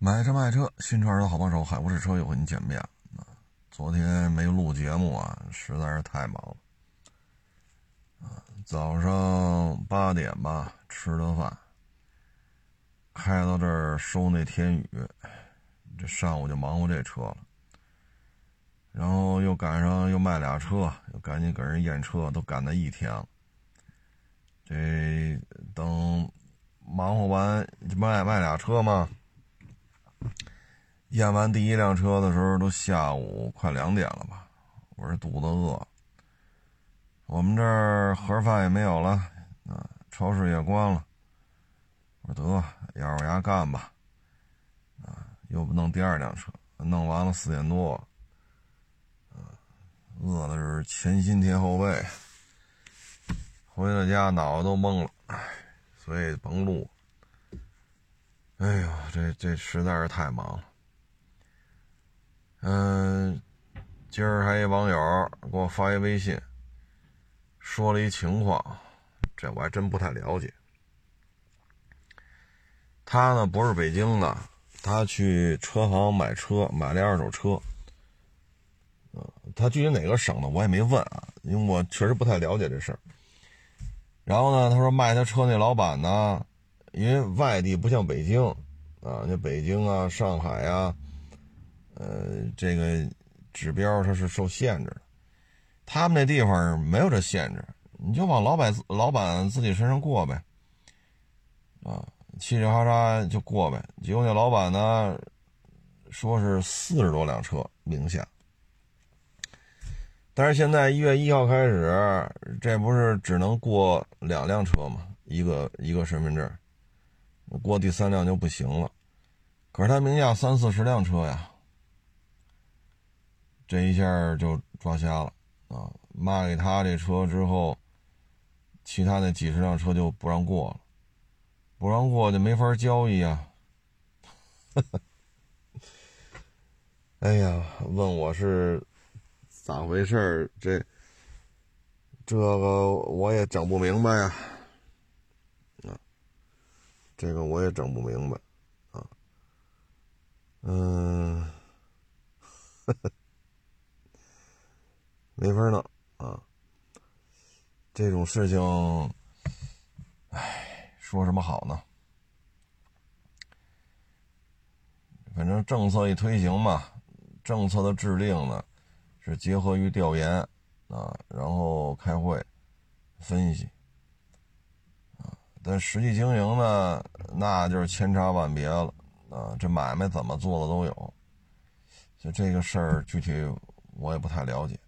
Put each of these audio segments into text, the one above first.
买车卖车，新车儿的好帮手，海沃士车又和你见面了。昨天没录节目啊，实在是太忙了。啊，早上八点吧吃的饭，开到这儿收那天宇，这上午就忙活这车了。然后又赶上又卖俩车，又赶紧给人验车，都赶到一天了。这等忙活完卖卖俩车嘛。验完第一辆车的时候，都下午快两点了吧？我这肚子饿。我们这儿盒饭也没有了，啊，超市也关了。我说得咬着牙干吧，啊，又不弄第二辆车，弄完了四点多，啊，饿的是前心贴后背。回到家脑子都懵了，唉，所以甭录。哎呦，这这实在是太忙了。嗯，今儿还一网友给我发一微信，说了一情况，这我还真不太了解。他呢不是北京的，他去车行买车，买了二手车。他具体哪个省的我也没问啊，因为我确实不太了解这事儿。然后呢，他说卖他车那老板呢，因为外地不像北京啊，那北京啊、上海呀。呃，这个指标它是受限制的，他们那地方没有这限制，你就往老板老板自己身上过呗，啊，嘁哩哈喳就过呗。结果那老板呢，说是四十多辆车名下，但是现在一月一号开始，这不是只能过两辆车吗？一个一个身份证，过第三辆就不行了。可是他名下三四十辆车呀。这一下就抓瞎了啊！卖给他这车之后，其他那几十辆车就不让过了，不让过就没法交易啊！哎呀，问我是咋回事这这个我也整不明白呀！啊，这个我也整不明白啊！嗯，呵呵。没法弄啊！这种事情，唉，说什么好呢？反正政策一推行嘛，政策的制定呢，是结合于调研啊，然后开会分析。但实际经营呢，那就是千差万别了啊。这买卖怎么做的都有，就这个事儿具体我也不太了解。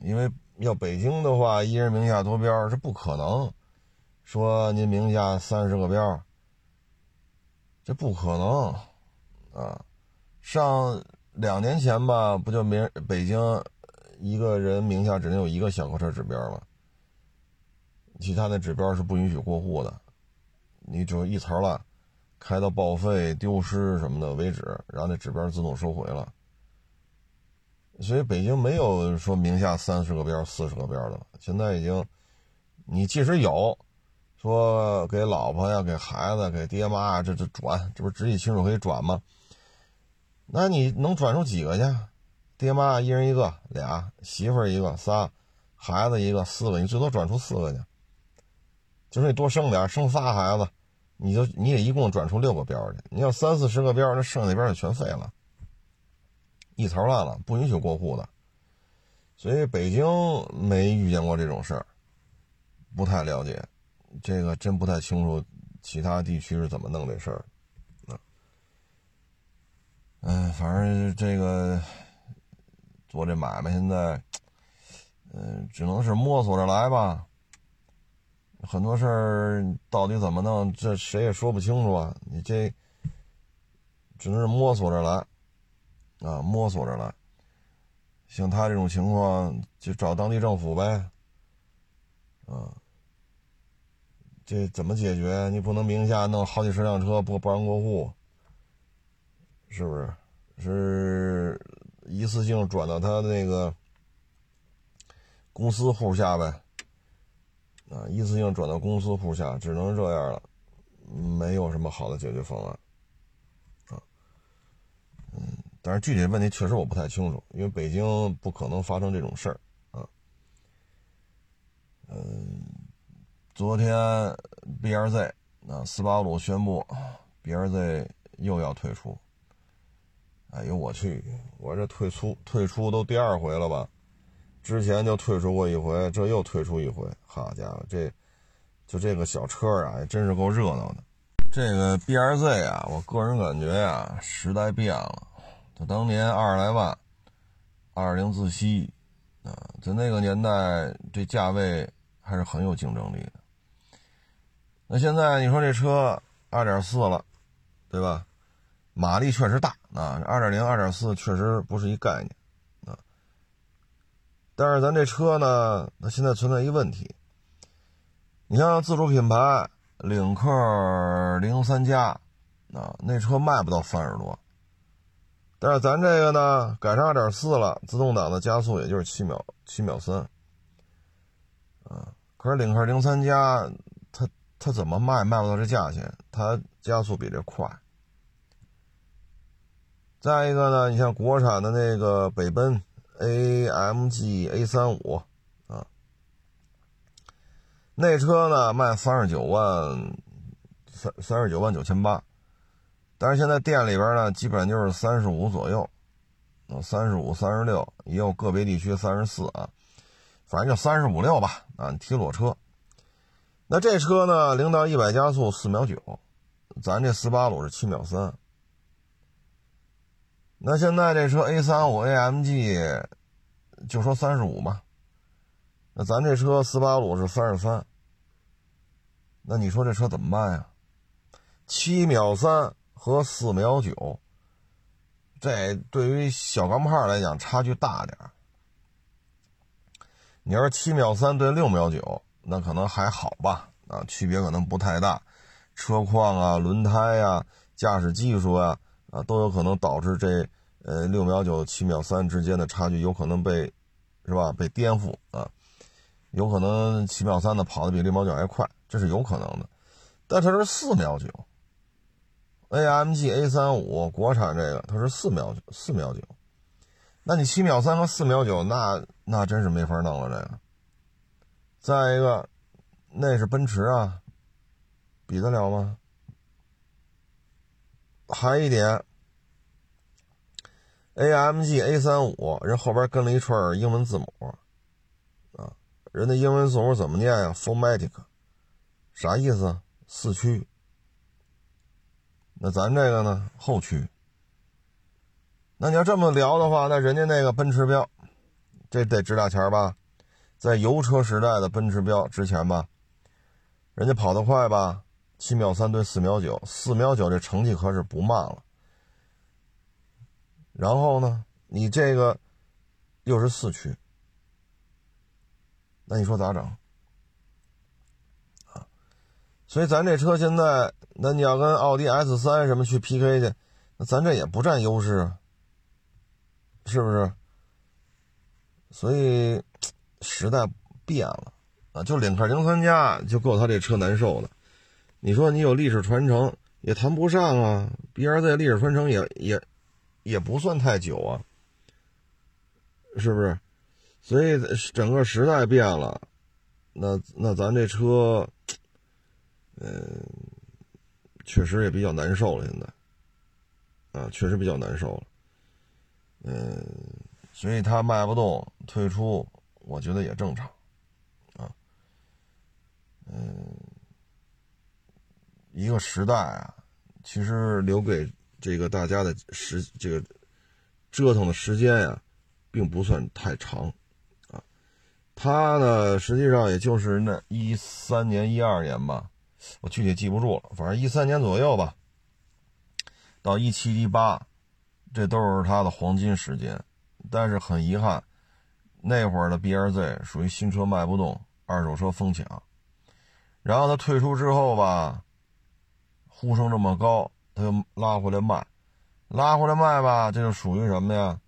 因为要北京的话，一人名下多标是不可能。说您名下三十个标，这不可能啊！上两年前吧，不就名北京一个人名下只能有一个小客车指标吗？其他的指标是不允许过户的，你只有一层了，开到报废、丢失什么的为止，然后那指标自动收回了。所以北京没有说名下三十个标、四十个标的了。现在已经，你即使有，说给老婆呀、给孩子、给爹妈，这这转，这不是直系亲属可以转吗？那你能转出几个去？爹妈一人一个，俩媳妇一个，仨孩子一个，四个，你最多转出四个去。就是你多生点，生仨孩子，你就你也一共转出六个标去。你要三四十个标，那剩下边就全废了。一槽烂了，不允许过户的，所以北京没遇见过这种事儿，不太了解，这个真不太清楚其他地区是怎么弄这事儿，嗯，反正这个做这买卖现在，嗯，只能是摸索着来吧，很多事儿到底怎么弄，这谁也说不清楚啊，你这只能是摸索着来。啊，摸索着来。像他这种情况，就找当地政府呗。啊，这怎么解决？你不能名下弄好几十辆车不不让过户，是不是？是一次性转到他那个公司户下呗？啊，一次性转到公司户下，只能这样了，没有什么好的解决方案。啊。嗯但是具体问题确实我不太清楚，因为北京不可能发生这种事儿啊。嗯，昨天 B R Z 那斯巴鲁宣布 B R Z 又要退出。哎呦我去，我这退出退出都第二回了吧？之前就退出过一回，这又退出一回。好家伙，这就这个小车啊，真是够热闹的。这个 B R Z 啊，我个人感觉呀，时代变了。就当年二十来万，二零自吸啊，在那个年代，这价位还是很有竞争力的。那现在你说这车二点四了，对吧？马力确实大啊，二点零、二点四确实不是一概念。但是咱这车呢，它现在存在一问题。你像自主品牌领克零三加啊，那车卖不到三十多。但是咱这个呢，改成二点四了，自动挡的加速也就是七秒七秒三，啊，可是领克零三加，它它怎么卖卖不到这价钱？它加速比这快。再一个呢，你像国产的那个北奔 AMG A 三五啊，那车呢卖三十九万三三十九万九千八。但是现在店里边呢，基本就是三十五左右，啊，三十五、三十六，也有个别地区三十四啊，反正就三十五六吧，啊，提裸车。那这车呢，零到一百加速四秒九，咱这斯巴鲁是七秒三。那现在这车 A 三五 AMG 就说三十五吧，那咱这车斯巴鲁是三十三，那你说这车怎么办呀？七秒三。和四秒九，这对于小钢炮来讲差距大点你要是七秒三对六秒九，那可能还好吧？啊，区别可能不太大，车况啊、轮胎呀、驾驶技术啊啊，都有可能导致这呃六秒九、七秒三之间的差距有可能被是吧？被颠覆啊，有可能七秒三的跑的比六秒九还快，这是有可能的。但它是四秒九。AMG A 三五国产这个，它是四秒九，四秒九。那你七秒三和四秒九，那那真是没法弄了。这个，再一个，那是奔驰啊，比得了吗？还一点，AMG A 三五人后边跟了一串英文字母，啊，人的英文字母怎么念呀？Formatic，啥意思？四驱。那咱这个呢？后驱。那你要这么聊的话，那人家那个奔驰标，这得值俩钱吧？在油车时代的奔驰标值钱吧？人家跑得快吧？七秒三对四秒九，四秒九这成绩可是不慢了。然后呢，你这个又是四驱，那你说咋整？所以咱这车现在，那你要跟奥迪 S 三什么去 PK 去，那咱这也不占优势，是不是？所以时代变了啊！就领克零三加就够他这车难受的。你说你有历史传承也谈不上啊，B R Z 历史传承也也也不算太久啊，是不是？所以整个时代变了，那那咱这车。嗯，确实也比较难受了，现在，啊，确实比较难受了。嗯，所以他卖不动，退出，我觉得也正常，啊，嗯，一个时代啊，其实留给这个大家的时这个折腾的时间呀，并不算太长，啊，他呢，实际上也就是那一三年、一二年吧。我具体记不住了，反正一三年左右吧，到一七一八，这都是他的黄金时间。但是很遗憾，那会儿的 B R Z 属于新车卖不动，二手车疯抢。然后他退出之后吧，呼声这么高，他又拉回来卖，拉回来卖吧，这就属于什么呀？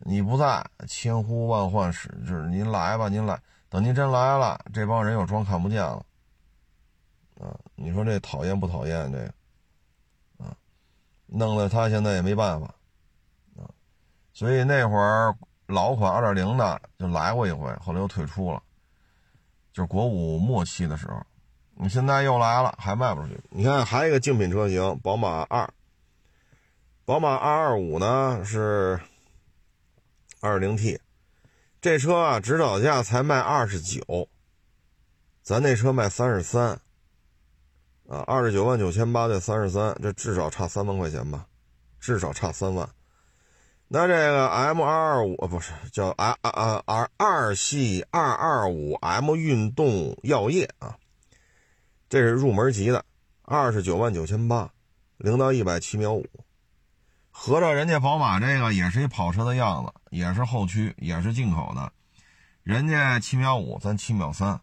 你不在，千呼万唤始，就是您来吧，您来，等您真来了，这帮人又装看不见了。啊，你说这讨厌不讨厌？这个，啊，弄得他现在也没办法，啊所以那会儿老款二点零的就来过一回，后来又退出了，就是国五末期的时候。你现在又来了，还卖不出去。你看，还有一个竞品车型，宝马二，宝马二二五呢是二零 T，这车啊指导价才卖二十九，咱那车卖三十三，啊，二十九万九千八对三十三，这至少差三万块钱吧，至少差三万。那这个 M 二二五不是叫 R R R 二系二二五 M 运动药业啊。这是入门级的，二十九万九千八，零到一百七秒五，合着人家宝马这个也是一跑车的样子，也是后驱，也是进口的，人家七秒五，咱七秒三，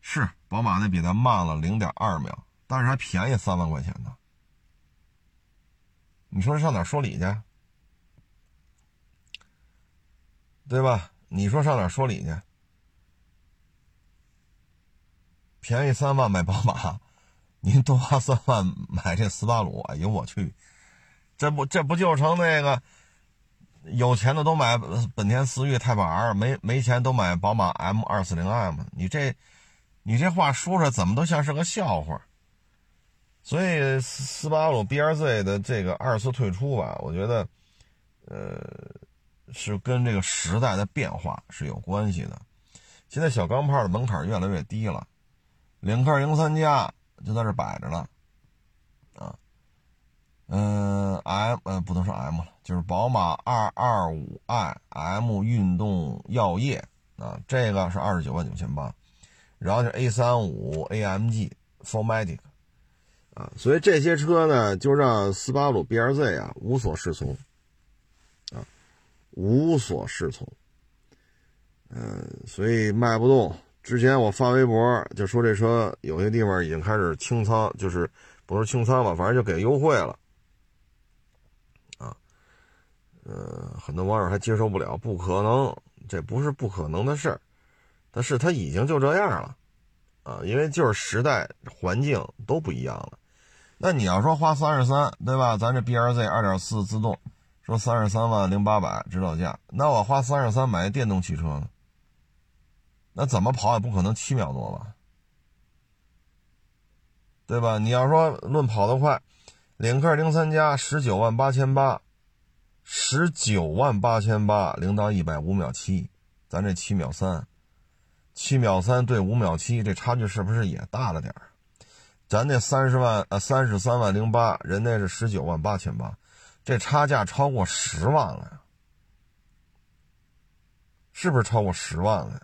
是宝马那比咱慢了零点二秒，但是还便宜三万块钱呢。你说上哪说理去？对吧？你说上哪说理去？便宜三万买宝马，您多花三万买这斯巴鲁，哎呦我去，这不这不就成那个有钱的都买本田思域 Type R，没没钱都买宝马 M 二四零 i 吗？你这你这话说出来怎么都像是个笑话。所以斯巴鲁 BRZ 的这个二次退出吧，我觉得呃是跟这个时代的变化是有关系的。现在小钢炮的门槛越来越低了。领克零三加就在这摆着了，啊，嗯，M 呃不能说 M 了，就是宝马二二五 i M 运动药业啊，这个是二十九万九千八，然后就 A 三五 AMG f o r m a t i c 啊，所以这些车呢，就让斯巴鲁 BRZ 啊无所适从，啊，无所适从，嗯，所以卖不动。之前我发微博就说这车有些地方已经开始清仓，就是不是清仓吧，反正就给优惠了，啊，呃，很多网友还接受不了，不可能，这不是不可能的事儿，但是它已经就这样了，啊，因为就是时代环境都不一样了。那你要说花三十三，对吧？咱这 B R Z 二点四自动说三十三万零八百指导价，那我花三十三买电动汽车呢？那怎么跑也不可能七秒多吧，对吧？你要说论跑得快，领克零三加十九万八千八，十九万八千八零到一百五秒七，咱这七秒三，七秒三对五秒七，这差距是不是也大了点？咱那三十万呃三十三万零八，人那是十九万八千八，这差价超过十万了呀，是不是超过十万了呀？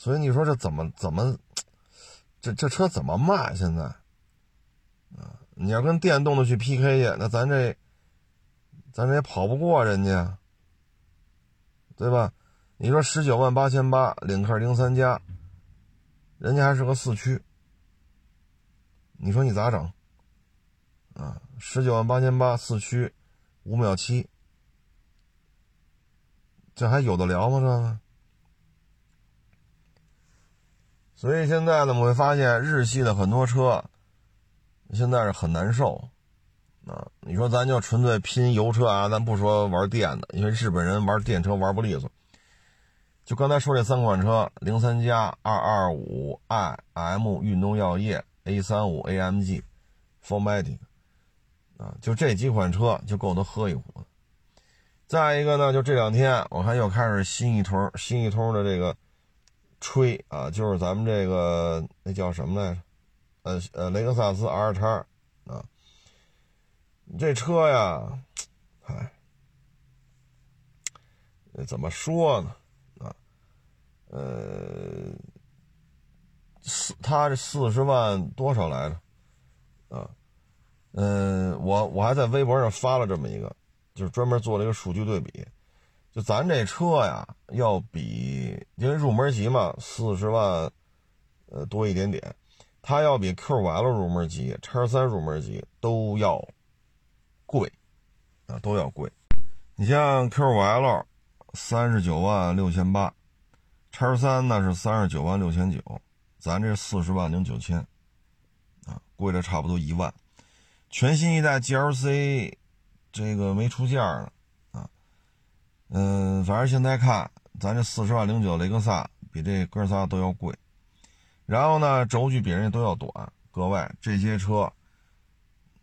所以你说这怎么怎么，这这车怎么卖？现在，啊，你要跟电动的去 PK 去，那咱这，咱这也跑不过人家，对吧？你说十九万八千八，领克零三加，人家还是个四驱，你说你咋整？啊，十九万八千八四驱，五秒七，这还有的聊吗？这个？所以现在呢，我们会发现日系的很多车，现在是很难受，啊，你说咱就纯粹拼油车啊，咱不说玩电的，因为日本人玩电车玩不利索。就刚才说这三款车，零三加、二二五 i、M 运动药业、A 三五 AMG、Formatic，啊，就这几款车就够他喝一壶了。再一个呢，就这两天我看又开始新一通新一通的这个。吹啊，就是咱们这个那叫什么来着？呃呃，雷克萨斯 R 叉啊，这车呀，哎，怎么说呢？啊，呃，四，他这四十万多少来着？啊，嗯，我我还在微博上发了这么一个，就是专门做了一个数据对比。就咱这车呀，要比因为入门级嘛，四十万，呃多一点点，它要比 Q5L 入门级、叉三入门级都要贵，啊都要贵。你像 Q5L 三十九万六千八，叉三呢是三十九万六千九，咱这四十万零九千，啊贵了差不多一万。全新一代 GLC 这个没出价呢，啊，嗯，反正现在看，咱这四十万零九雷克萨比这哥仨都要贵，然后呢，轴距比人家都要短。各位，这些车，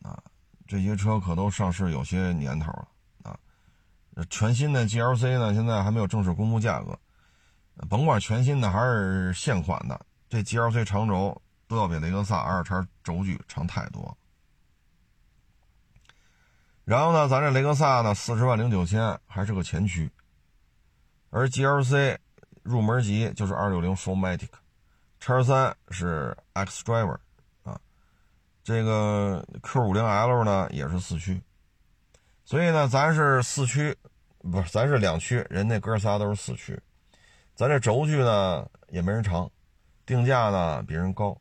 啊，这些车可都上市有些年头了啊。全新的 GLC 呢，现在还没有正式公布价格，甭管全新的还是现款的，这 GLC 长轴都要比雷克萨 R 叉轴距长太多。然后呢，咱这雷克萨呢，四十万零九千还是个前驱，而 GLC 入门级就是二六零 4MATIC，叉三是 xDriver，啊，这个 Q 五零 L 呢也是四驱，所以呢，咱是四驱，不是咱是两驱，人那哥仨都是四驱，咱这轴距呢也没人长，定价呢比人高，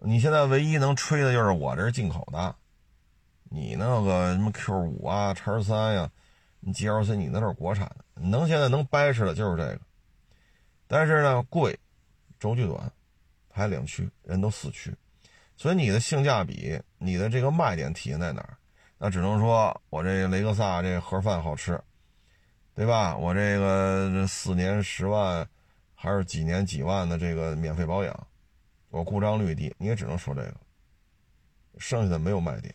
你现在唯一能吹的就是我这是进口的。你那个什么 Q 五啊、叉三呀，你 GLC 你那是国产的，能现在能掰扯的就是这个，但是呢贵，轴距短，还两驱，人都四驱，所以你的性价比，你的这个卖点体现在哪儿？那只能说我这雷克萨这盒饭好吃，对吧？我这个这四年十万，还是几年几万的这个免费保养，我故障率低，你也只能说这个，剩下的没有卖点。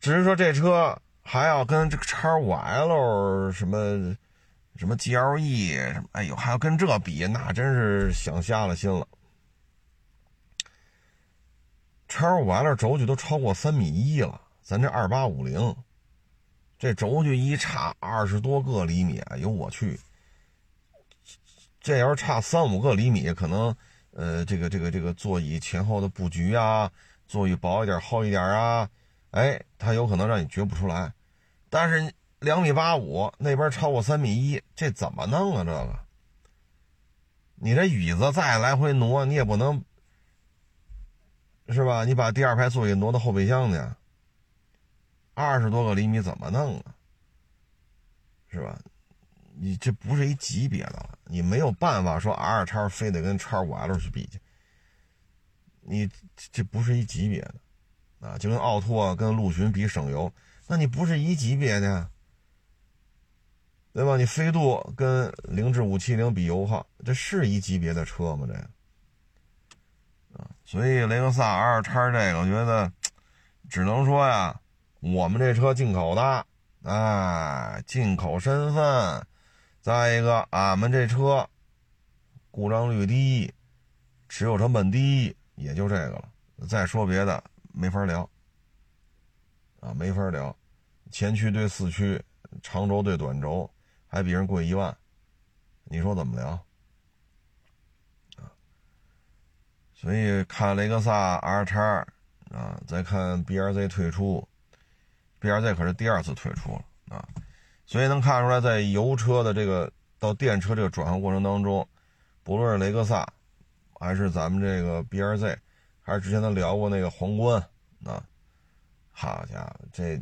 只是说这车还要跟这个叉五 L 什么什么 GLE 什么，哎呦，还要跟这比，那真是想瞎了心了。叉五 L 轴距都超过三米一了，咱这二八五零，这轴距一差二十多个厘米，哎呦我去！这要是差三五个厘米，可能呃，这个这个这个座椅前后的布局啊，座椅薄一点厚一点啊。哎，它有可能让你觉不出来，但是两米八五那边超过三米一，这怎么弄啊？这个，你这椅子再来回挪，你也不能，是吧？你把第二排座椅挪到后备箱去，二十多个厘米怎么弄啊？是吧？你这不是一级别的了，你没有办法说 R 叉非得跟叉五 L 去比去，你这不是一级别的。啊，就跟奥拓跟陆巡比省油，那你不是一级别的，对吧？你飞度跟凌志五七零比油耗，这是一级别的车吗？这，啊，所以雷克萨 R 叉这个，我觉得只能说呀，我们这车进口的，哎，进口身份，再一个，俺们这车故障率低，持有成本低，也就这个了。再说别的。没法聊，啊，没法聊，前驱对四驱，长轴对短轴，还比人贵一万，你说怎么聊？啊，所以看雷克萨 R 叉啊，再看 BRZ 退出，BRZ 可是第二次退出了啊，所以能看出来，在油车的这个到电车这个转换过程当中，不论是雷克萨，还是咱们这个 BRZ。还是之前咱聊过那个皇冠啊，好家伙，这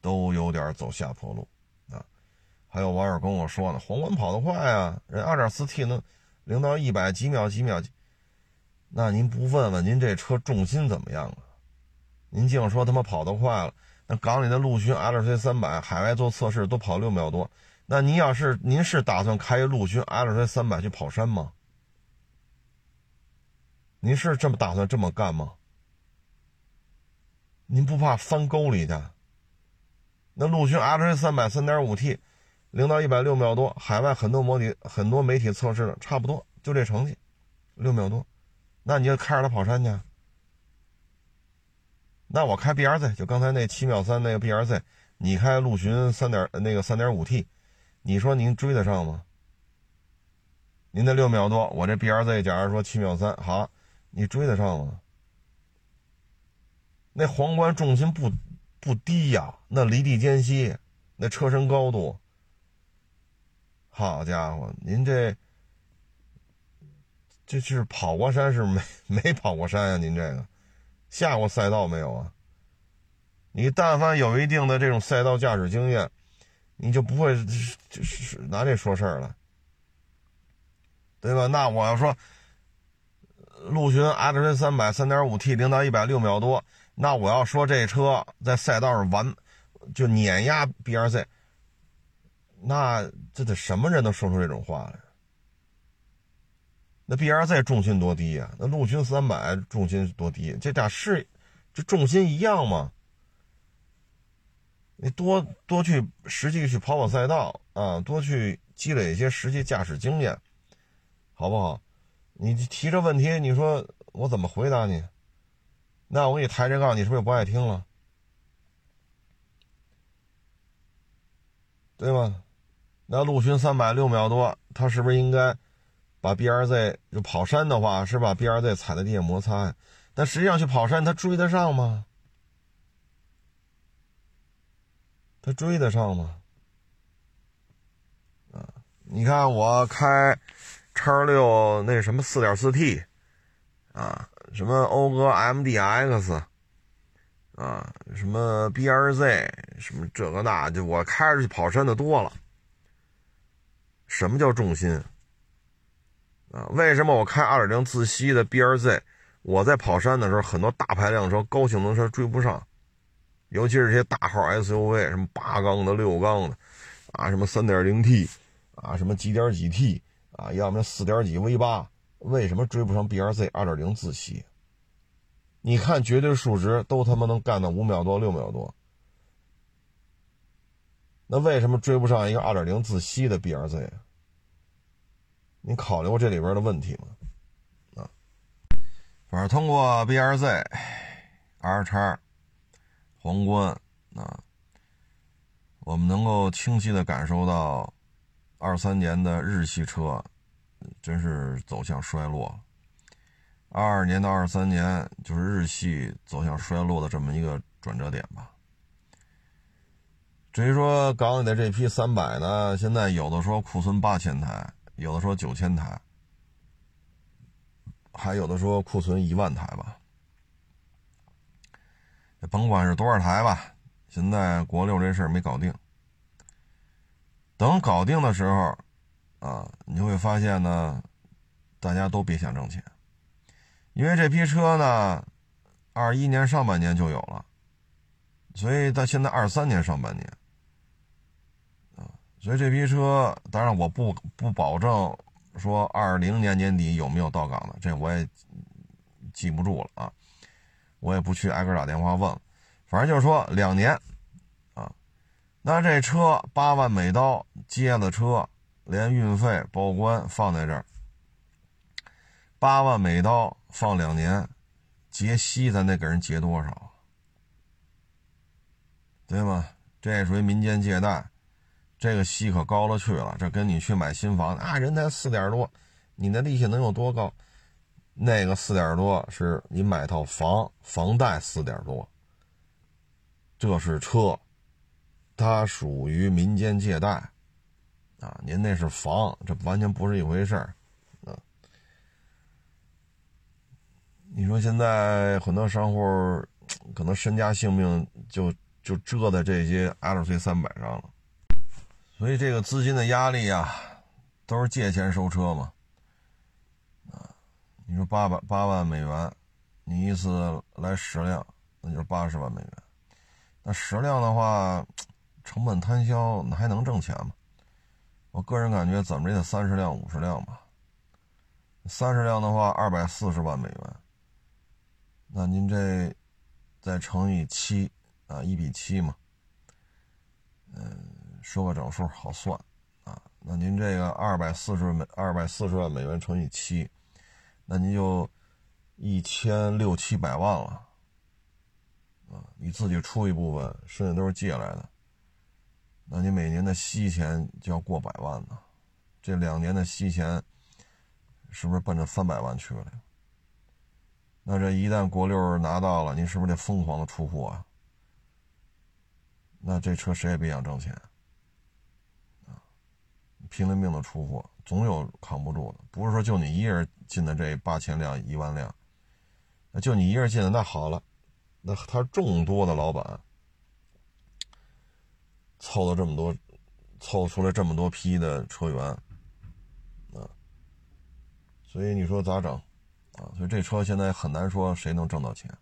都有点走下坡路啊！还有网友跟我说呢，皇冠跑得快啊，人 2.4T 能零到一百几秒几秒，那您不问问您这车重心怎么样啊？您净说他妈跑得快了，那港里的陆巡 LC 三百海外做测试都跑六秒多，那您要是您是打算开陆巡 LC 三百去跑山吗？您是这么打算这么干吗？您不怕翻沟里去？那陆巡 L C 三百三点五 T，零到一百六秒多，海外很多模拟很多媒体测试的差不多，就这成绩，六秒多。那你就开着它跑山去？那我开 B R Z，就刚才那七秒三那个 B R Z，你开陆巡三点那个三点五 T，你说您追得上吗？您那六秒多，我这 B R Z 假如说七秒三，好。你追得上吗？那皇冠重心不不低呀，那离地间隙，那车身高度，好家伙，您这这是跑过山是没没跑过山呀？您这个下过赛道没有啊？你但凡有一定的这种赛道驾驶经验，你就不会就是拿这说事儿了，对吧？那我要说。陆巡 L C 三百三点五 T 零到一百六秒多，那我要说这车在赛道上完就碾压 B R Z，那这得什么人能说出这种话来？那 B R Z 重心多低呀？那陆巡三百重心多低？这俩是这重心一样吗？你多多去实际去跑跑赛道啊，多去积累一些实际驾驶经验，好不好？你提这问题，你说我怎么回答你？那我给你抬这杠，你是不是不爱听了？对吧？那陆巡三百六秒多，他是不是应该把 B R Z 就跑山的话，是把 B R Z 踩在地下摩擦？但实际上去跑山，他追得上吗？他追得上吗？啊，你看我开。叉六那什么四点四 T，啊，什么讴歌 MDX，啊，什么 BRZ，什么这个那，就我开着去跑山的多了。什么叫重心？啊，为什么我开二点零自吸的 BRZ，我在跑山的时候，很多大排量车、高性能车追不上，尤其是这些大号 SUV，什么八缸的、六缸的，啊，什么三点零 T，啊，什么几点几 T。啊，要么四点几 V 八，为什么追不上 BRZ 二点零自吸？你看绝对数值都他妈能干到五秒多六秒多，那为什么追不上一个二点零自吸的 BRZ？你考虑过这里边的问题吗？啊，反正通过 BRZ、R 叉、皇冠啊，我们能够清晰的感受到。二三年的日系车，真是走向衰落。二二年到二三年，就是日系走向衰落的这么一个转折点吧。至于说港里的这批三百呢，现在有的说库存八千台，有的说九千台，还有的说库存一万台吧。甭管是多少台吧，现在国六这事儿没搞定。等搞定的时候，啊，你会发现呢，大家都别想挣钱，因为这批车呢，二一年上半年就有了，所以到现在二三年上半年，啊，所以这批车，当然我不不保证说二零年年底有没有到岗的，这我也记不住了啊，我也不去挨个打电话问，反正就是说两年。那这车八万美刀接了车，连运费报关放在这儿，八万美刀放两年，结息咱得给人结多少？对吗？这属于民间借贷，这个息可高了去了。这跟你去买新房啊，人才四点多，你那利息能有多高？那个四点多是你买套房，房贷四点多，这是车。它属于民间借贷，啊，您那是房，这完全不是一回事儿，啊。你说现在很多商户可能身家性命就就折在这些 L C 三百上了，所以这个资金的压力啊，都是借钱收车嘛，啊，你说八百八万美元，你一次来十辆，那就是八十万美元，那十辆的话。成本摊销，那还能挣钱吗？我个人感觉，怎么也得三十辆、五十辆吧。三十辆的话，二百四十万美元。那您这再乘以七啊，一比七嘛。嗯，说个整数好算啊。那您这个二百四十美二百四十万美元乘以七，那您就一千六七百万了。啊，你自己出一部分，剩下都是借来的。那你每年的息钱就要过百万呢，这两年的息钱是不是奔着三百万去了？那这一旦国六拿到了，你是不是得疯狂的出货啊？那这车谁也别想挣钱啊，拼了命的出货，总有扛不住的。不是说就你一人进的这八千辆、一万辆，那就你一人进的，那好了，那他众多的老板。凑了这么多，凑出来这么多批的车源，啊，所以你说咋整，啊，所以这车现在很难说谁能挣到钱。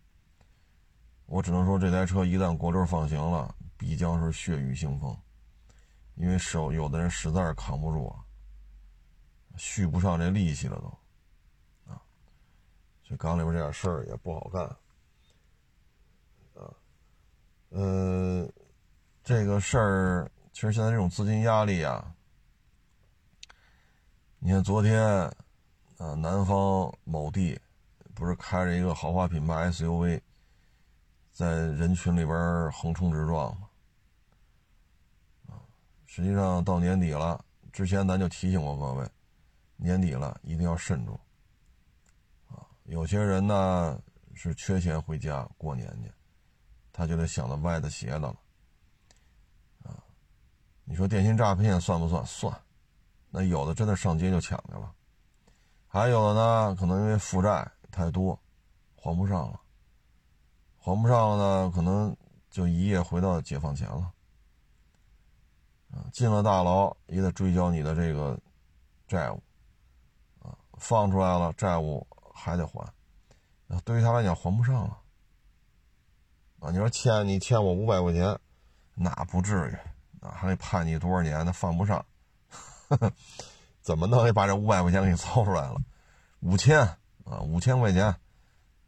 我只能说这台车一旦国六放行了，必将是血雨腥风，因为手有的人实在是扛不住啊，续不上这利息了都，啊，所以港里边这点事儿也不好干，啊，呃，这个事儿其实现在这种资金压力啊，你看昨天啊，南方某地不是开着一个豪华品牌 SUV。在人群里边横冲直撞吗，啊，实际上到年底了，之前咱就提醒过各位，年底了一定要慎重，啊，有些人呢是缺钱回家过年去，他就得想到歪的斜的了，你说电信诈骗算不算？算，那有的真的上街就抢去了，还有的呢，可能因为负债太多，还不上了。还不上了呢，可能就一夜回到解放前了。进了大牢也得追缴你的这个债务，啊，放出来了债务还得还，对于他来讲还不上了。啊，你说欠你欠我五百块钱，那不至于，还得判你多少年？那犯不上，怎么弄也把这五百块钱给你凑出来了？五千啊，五千块钱，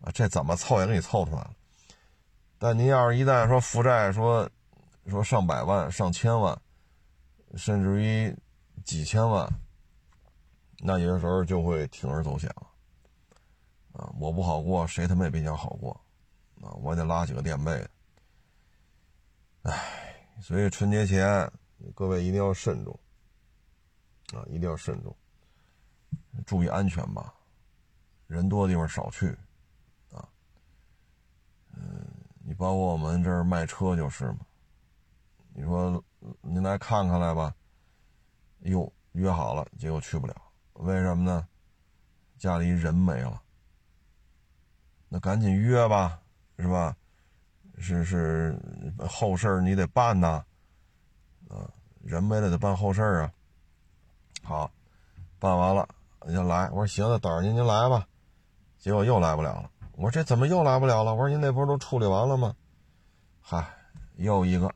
啊，这怎么凑也给你凑出来了。但您要是一旦说负债，说说上百万、上千万，甚至于几千万，那有的时候就会铤而走险了。啊，我不好过，谁他妈也别想好过，啊，我得拉几个垫背的。唉，所以春节前各位一定要慎重，啊，一定要慎重，注意安全吧，人多的地方少去，啊，嗯。你包括我们这儿卖车就是嘛，你说您来看看来吧，哟，约好了，结果去不了，为什么呢？家里人没了，那赶紧约吧，是吧？是是，后事你得办呐，啊，人没了得办后事啊。好，办完了您来，我说行，那等着您您来吧，结果又来不了了。我说这怎么又来不了了？我说您那不是都处理完了吗？嗨，又一个，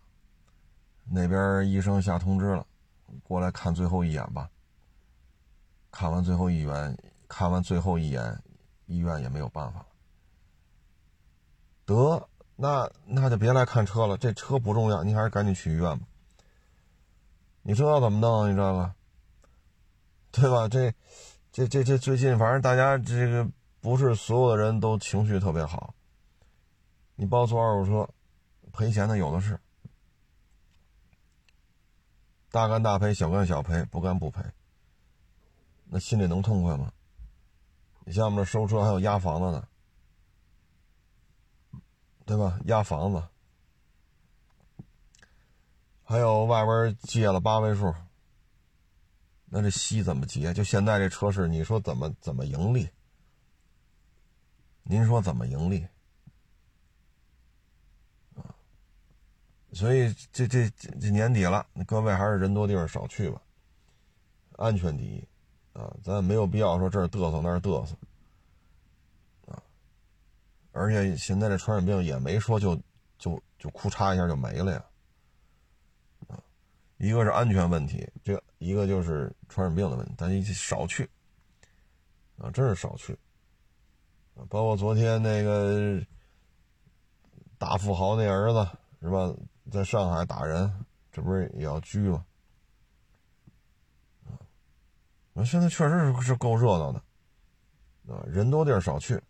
那边医生下通知了，过来看最后一眼吧。看完最后一眼，看完最后一眼，医院也没有办法了。得，那那就别来看车了，这车不重要，你还是赶紧去医院吧。你知道怎么弄？你这个，对吧？这，这这这最近，反正大家这个。不是所有的人都情绪特别好。你包错二手车，赔钱的有的是，大干大赔，小干小赔，不干不赔。那心里能痛快吗？你像我们这收车还有押房子的，对吧？押房子，还有外边借了八位数，那这息怎么结？就现在这车市，你说怎么怎么盈利？您说怎么盈利？啊，所以这这这年底了，各位还是人多地方少去吧，安全第一啊！咱没有必要说这儿嘚瑟那儿嘚瑟！而且现在这传染病也没说就就就哭嚓一下就没了呀！一个是安全问题，这一个就是传染病的问题，咱一少去啊，真是少去。包括昨天那个大富豪那儿子是吧，在上海打人，这不是也要拘吗？啊，现在确实是是够热闹的，啊，人多地儿少去，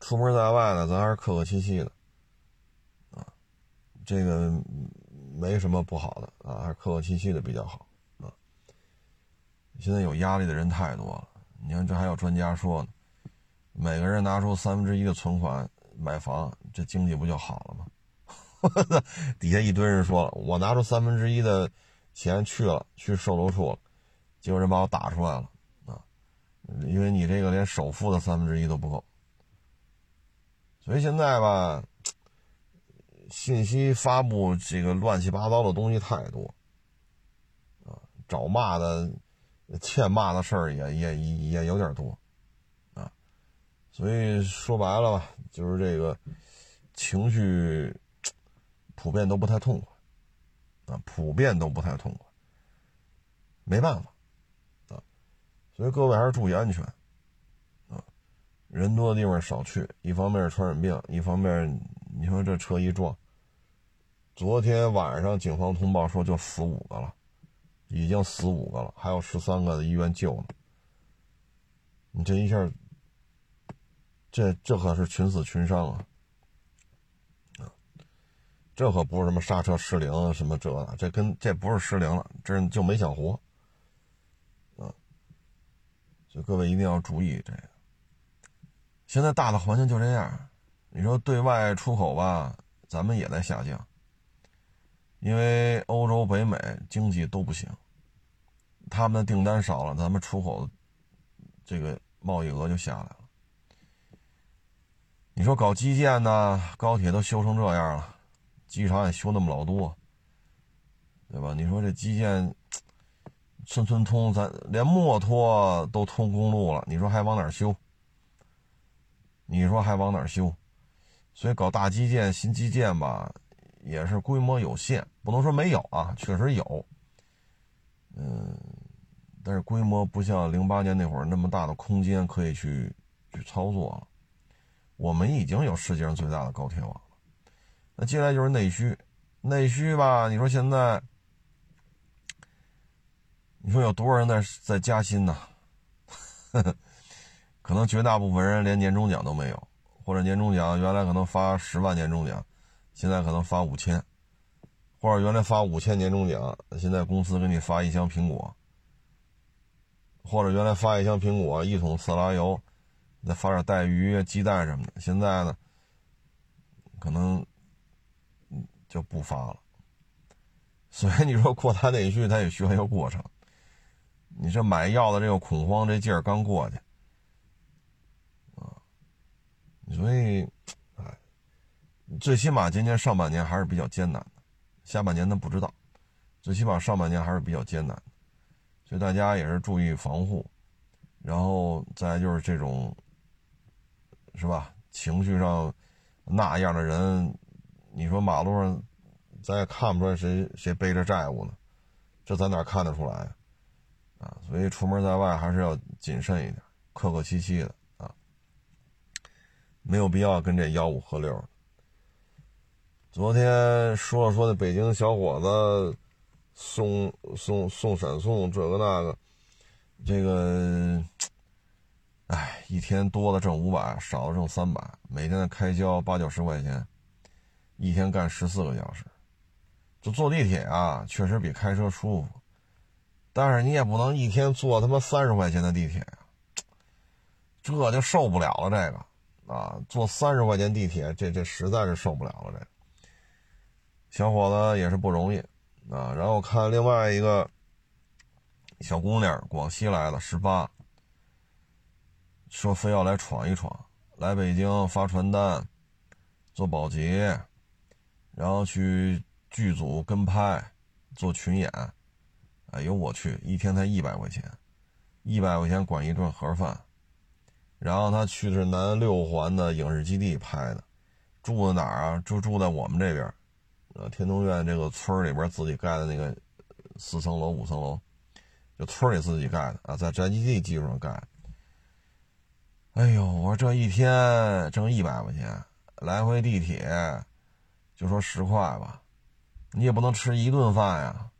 出门在外的咱还是客客气气的，啊，这个没什么不好的啊，还是客客气气的比较好啊。现在有压力的人太多了，你看这还有专家说呢。每个人拿出三分之一的存款买房，这经济不就好了吗？底下一堆人说了，我拿出三分之一的钱去了，去售楼处了，结果人把我打出来了啊！因为你这个连首付的三分之一都不够，所以现在吧，信息发布这个乱七八糟的东西太多啊，找骂的、欠骂的事儿也也也有点多。啊所以说白了吧，就是这个情绪普遍都不太痛快啊，普遍都不太痛快，没办法啊，所以各位还是注意安全，人多的地方少去，一方面是传染病，一方面你说这车一撞，昨天晚上警方通报说就死五个了，已经死五个了，还有十三个在医院救呢，你这一下。这这可是群死群伤啊！啊，这可不是什么刹车失灵什么这的，这跟这不是失灵了，这就没想活啊！所以各位一定要注意这个。现在大的环境就这样，你说对外出口吧，咱们也在下降，因为欧洲、北美经济都不行，他们的订单少了，咱们出口这个贸易额就下来了。你说搞基建呢？高铁都修成这样了，机场也修那么老多，对吧？你说这基建村村通，咱连墨脱都通公路了，你说还往哪修？你说还往哪修？所以搞大基建、新基建吧，也是规模有限，不能说没有啊，确实有，嗯，但是规模不像零八年那会儿那么大的空间可以去去操作了。我们已经有世界上最大的高铁网了，那接下来就是内需，内需吧？你说现在，你说有多少人在在加薪呢？呵 呵可能绝大部分人连年终奖都没有，或者年终奖原来可能发十万年终奖，现在可能发五千，或者原来发五千年终奖，现在公司给你发一箱苹果，或者原来发一箱苹果一桶色拉油。再发点带鱼、鸡蛋什么的，现在呢，可能就不发了。所以你说扩大内需，它也需要一个过程。你这买药的这个恐慌这劲儿刚过去，啊，所以，哎，最起码今年上半年还是比较艰难的，下半年呢不知道，最起码上半年还是比较艰难，所以大家也是注意防护，然后再就是这种。是吧？情绪上那样的人，你说马路上咱也看不出来谁谁背着债务呢？这咱哪看得出来啊？所以出门在外还是要谨慎一点，客客气气的，没有必要跟这吆五喝六。昨天说了说那北京小伙子送送送闪送这个那个，这个。哎，一天多的挣五百，少的挣三百，每天的开销八九十块钱，一天干十四个小时，就坐地铁啊，确实比开车舒服，但是你也不能一天坐他妈三十块钱的地铁呀，这就受不了了。这个啊，坐三十块钱地铁，这这实在是受不了了。这小伙子也是不容易啊。然后看另外一个小姑娘，广西来的，十八。说非要来闯一闯，来北京发传单，做保洁，然后去剧组跟拍，做群演。哎呦我去，一天才一百块钱，一百块钱管一顿盒饭。然后他去的是南六环的影视基地拍的，住在哪儿啊？就住在我们这边，呃，天通苑这个村里边自己盖的那个四层楼、五层楼，就村里自己盖的啊，在宅基地基础上盖。哎呦，我这一天挣一百块钱，来回地铁，就说十块吧，你也不能吃一顿饭呀。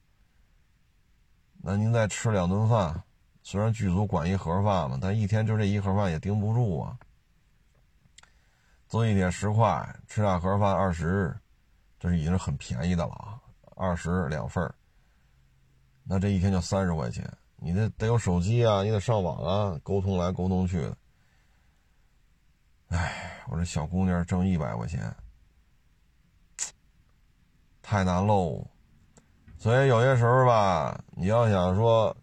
那您再吃两顿饭，虽然剧组管一盒饭嘛，但一天就这一盒饭也顶不住啊。坐地铁十块，吃俩盒饭二十，这是已经很便宜的了啊，二十两份那这一天就三十块钱，你得得有手机啊，你得上网啊，沟通来沟通去的。哎，我这小姑娘挣一百块钱，太难喽。所以有些时候吧，你要想说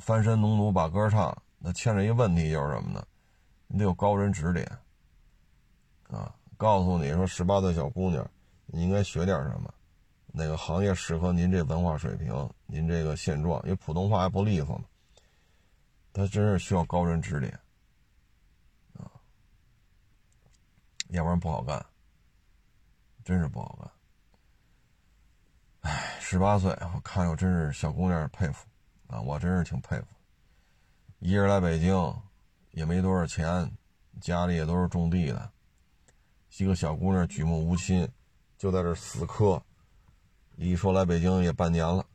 翻身农奴把歌唱，那欠着一个问题就是什么呢？你得有高人指点啊，告诉你说十八岁小姑娘，你应该学点什么，哪个行业适合您这文化水平，您这个现状，因为普通话还不利索呢。他真是需要高人指点。要不然不好干，真是不好干。哎，十八岁，我看着真是小姑娘佩服啊，我真是挺佩服。一人来北京，也没多少钱，家里也都是种地的，一个小姑娘举目无亲，就在这死磕。一说来北京也半年了，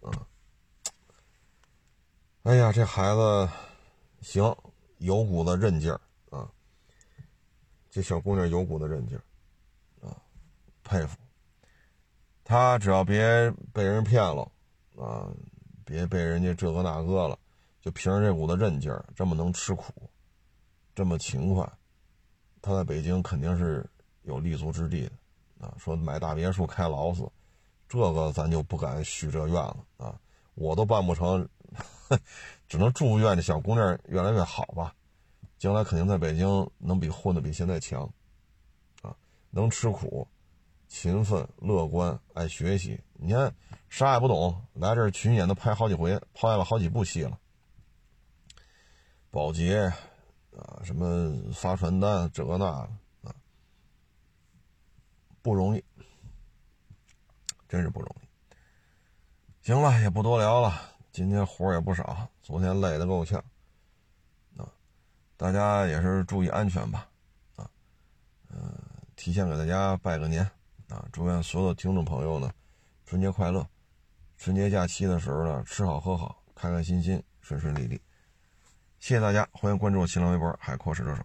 嗯，哎呀，这孩子行，有股子韧劲儿啊，这小姑娘有股子韧劲儿啊，佩服。她只要别被人骗了啊，别被人家这个那个了。就凭着这股子韧劲儿，这么能吃苦，这么勤快，他在北京肯定是有立足之地的啊！说买大别墅开劳斯，这个咱就不敢许这愿了啊！我都办不成，只能祝愿这小姑娘越来越好吧。将来肯定在北京能比混的比现在强啊！能吃苦，勤奋、乐观、爱学习。你看啥也不懂，来这儿群演都拍好几回，拍了好几部戏了。保洁啊，什么发传单，这个那啊，不容易，真是不容易。行了，也不多聊了，今天活也不少，昨天累得够呛啊。大家也是注意安全吧，啊，嗯，提前给大家拜个年啊，祝愿所有的听众朋友呢，春节快乐，春节假期的时候呢，吃好喝好，开开心心，顺顺利利。谢谢大家，欢迎关注我新浪微博“海阔试车手”。